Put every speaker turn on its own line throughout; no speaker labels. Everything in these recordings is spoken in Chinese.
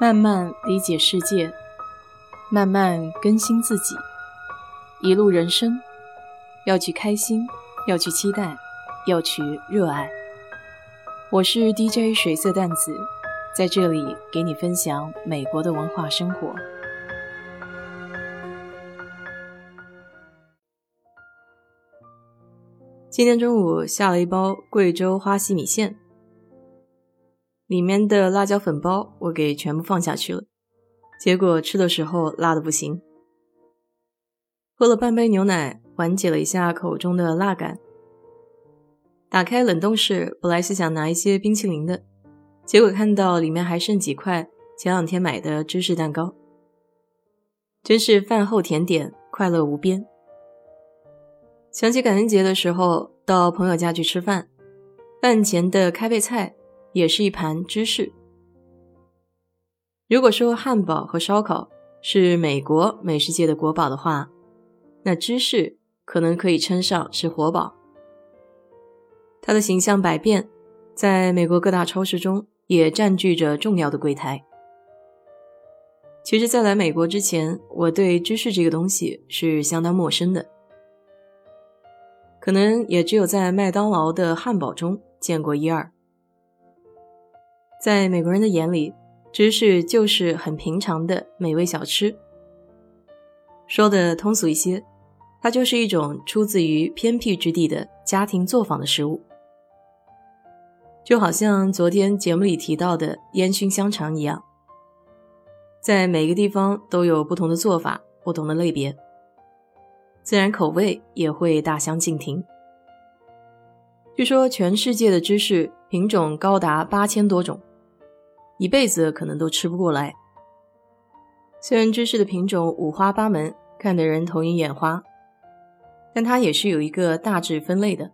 慢慢理解世界，慢慢更新自己。一路人生，要去开心，要去期待，要去热爱。我是 DJ 水色淡子，在这里给你分享美国的文化生活。今天中午下了一包贵州花溪米线。里面的辣椒粉包我给全部放下去了，结果吃的时候辣的不行。喝了半杯牛奶，缓解了一下口中的辣感。打开冷冻室，本来是想拿一些冰淇淋的，结果看到里面还剩几块前两天买的芝士蛋糕，真是饭后甜点，快乐无边。想起感恩节的时候到朋友家去吃饭，饭前的开胃菜。也是一盘芝士。如果说汉堡和烧烤是美国美食界的国宝的话，那芝士可能可以称上是活宝。它的形象百变，在美国各大超市中也占据着重要的柜台。其实，在来美国之前，我对芝士这个东西是相当陌生的，可能也只有在麦当劳的汉堡中见过一二。在美国人的眼里，芝士就是很平常的美味小吃。说的通俗一些，它就是一种出自于偏僻之地的家庭作坊的食物，就好像昨天节目里提到的烟熏香肠一样，在每个地方都有不同的做法、不同的类别，自然口味也会大相径庭。据说全世界的芝士品种高达八千多种。一辈子可能都吃不过来。虽然芝士的品种五花八门，看得人头晕眼花，但它也是有一个大致分类的。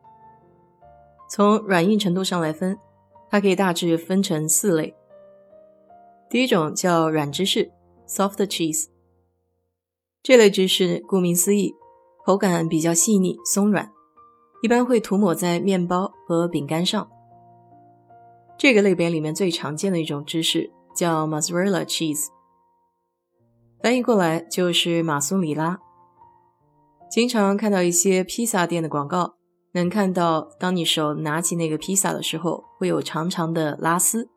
从软硬程度上来分，它可以大致分成四类。第一种叫软芝士 （soft cheese），这类芝士顾名思义，口感比较细腻松软，一般会涂抹在面包和饼干上。这个类别里面最常见的一种芝士叫 mozzarella cheese，翻译过来就是马苏里拉。经常看到一些披萨店的广告，能看到当你手拿起那个披萨的时候，会有长长的拉丝。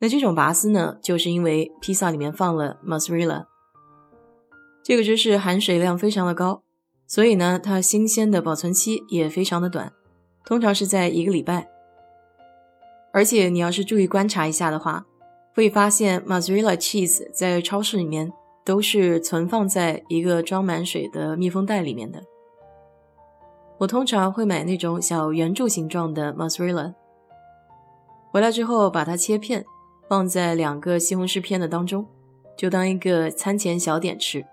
那这种拔丝呢，就是因为披萨里面放了 mozzarella。这个芝士含水量非常的高，所以呢，它新鲜的保存期也非常的短，通常是在一个礼拜。而且你要是注意观察一下的话，会发现 mozzarella cheese 在超市里面都是存放在一个装满水的密封袋里面的。我通常会买那种小圆柱形状的 mozzarella，回来之后把它切片，放在两个西红柿片的当中，就当一个餐前小点吃。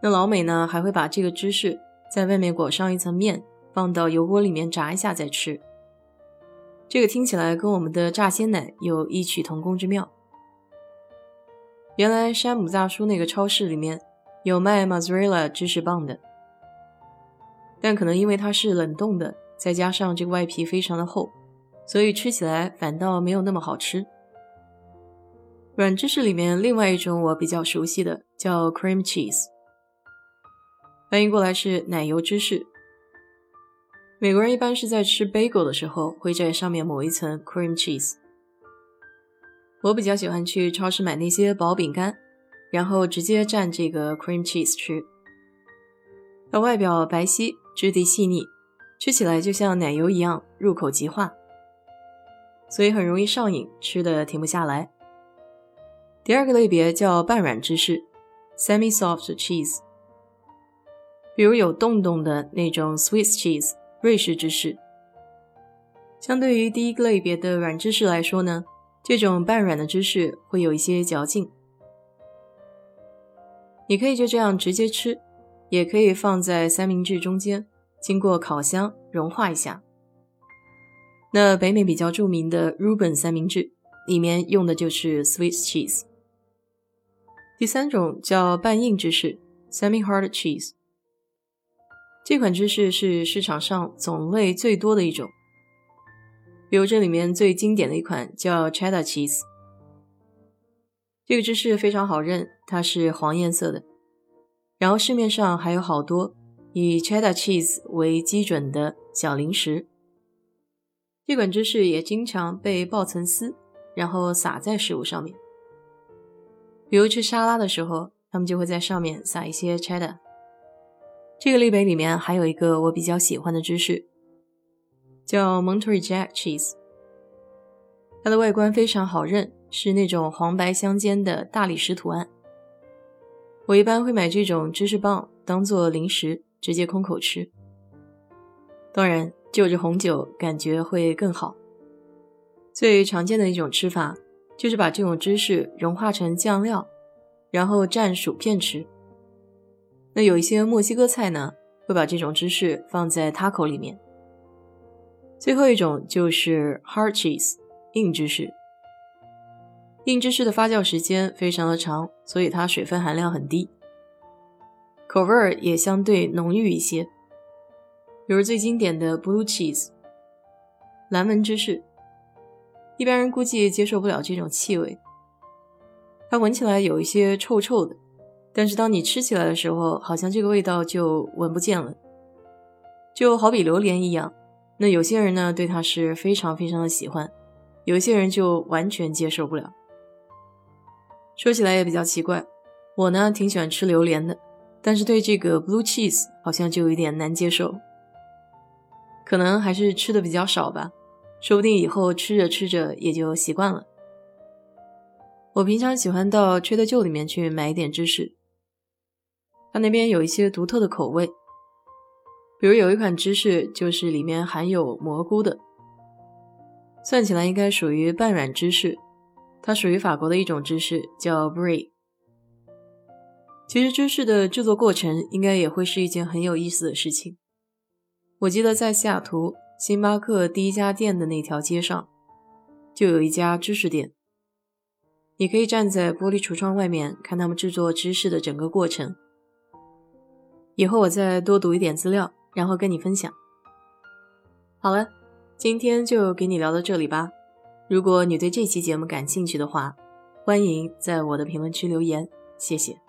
那老美呢，还会把这个芝士在外面裹上一层面，放到油锅里面炸一下再吃。这个听起来跟我们的炸鲜奶有异曲同工之妙。原来山姆大叔那个超市里面有卖 mozzarella 芝士棒的，但可能因为它是冷冻的，再加上这个外皮非常的厚，所以吃起来反倒没有那么好吃。软芝士里面另外一种我比较熟悉的叫 cream cheese，翻译过来是奶油芝士。美国人一般是在吃 bagel 的时候，会在上面抹一层 cream cheese。我比较喜欢去超市买那些薄饼干，然后直接蘸这个 cream cheese 吃。它外表白皙，质地细腻，吃起来就像奶油一样，入口即化，所以很容易上瘾，吃的停不下来。第二个类别叫半软芝士 （semi-soft cheese），比如有洞洞的那种 Swiss cheese。瑞士芝士，相对于第一个类别的软芝士来说呢，这种半软的芝士会有一些嚼劲。你可以就这样直接吃，也可以放在三明治中间，经过烤箱融化一下。那北美比较著名的 Reuben 三明治里面用的就是 Swiss cheese。第三种叫半硬芝士 （semi-hard cheese）。这款芝士是市场上种类最多的一种，比如这里面最经典的一款叫 Cheddar cheese，这个芝士非常好认，它是黄颜色的。然后市面上还有好多以 cheddar cheese 为基准的小零食。这款芝士也经常被爆成丝，然后撒在食物上面。比如吃沙拉的时候，他们就会在上面撒一些 cheddar。这个类别里面还有一个我比较喜欢的芝士，叫 Monterey Jack Cheese。它的外观非常好认，是那种黄白相间的大理石图案。我一般会买这种芝士棒当做零食，直接空口吃。当然，就着红酒感觉会更好。最常见的一种吃法就是把这种芝士融化成酱料，然后蘸薯片吃。那有一些墨西哥菜呢，会把这种芝士放在 taco 里面。最后一种就是 hard cheese 硬芝士。硬芝士的发酵时间非常的长，所以它水分含量很低，口味儿也相对浓郁一些。比如最经典的 blue cheese 蓝纹芝士，一般人估计接受不了这种气味，它闻起来有一些臭臭的。但是当你吃起来的时候，好像这个味道就闻不见了，就好比榴莲一样。那有些人呢对它是非常非常的喜欢，有些人就完全接受不了。说起来也比较奇怪，我呢挺喜欢吃榴莲的，但是对这个 blue cheese 好像就有点难接受，可能还是吃的比较少吧，说不定以后吃着吃着也就习惯了。我平常喜欢到 Trader Joe 里面去买一点芝士。它那边有一些独特的口味，比如有一款芝士就是里面含有蘑菇的，算起来应该属于半软芝士。它属于法国的一种芝士，叫 Brie。其实芝士的制作过程应该也会是一件很有意思的事情。我记得在西雅图星巴克第一家店的那条街上，就有一家芝士店，你可以站在玻璃橱窗外面看他们制作芝士的整个过程。以后我再多读一点资料，然后跟你分享。好了，今天就给你聊到这里吧。如果你对这期节目感兴趣的话，欢迎在我的评论区留言，谢谢。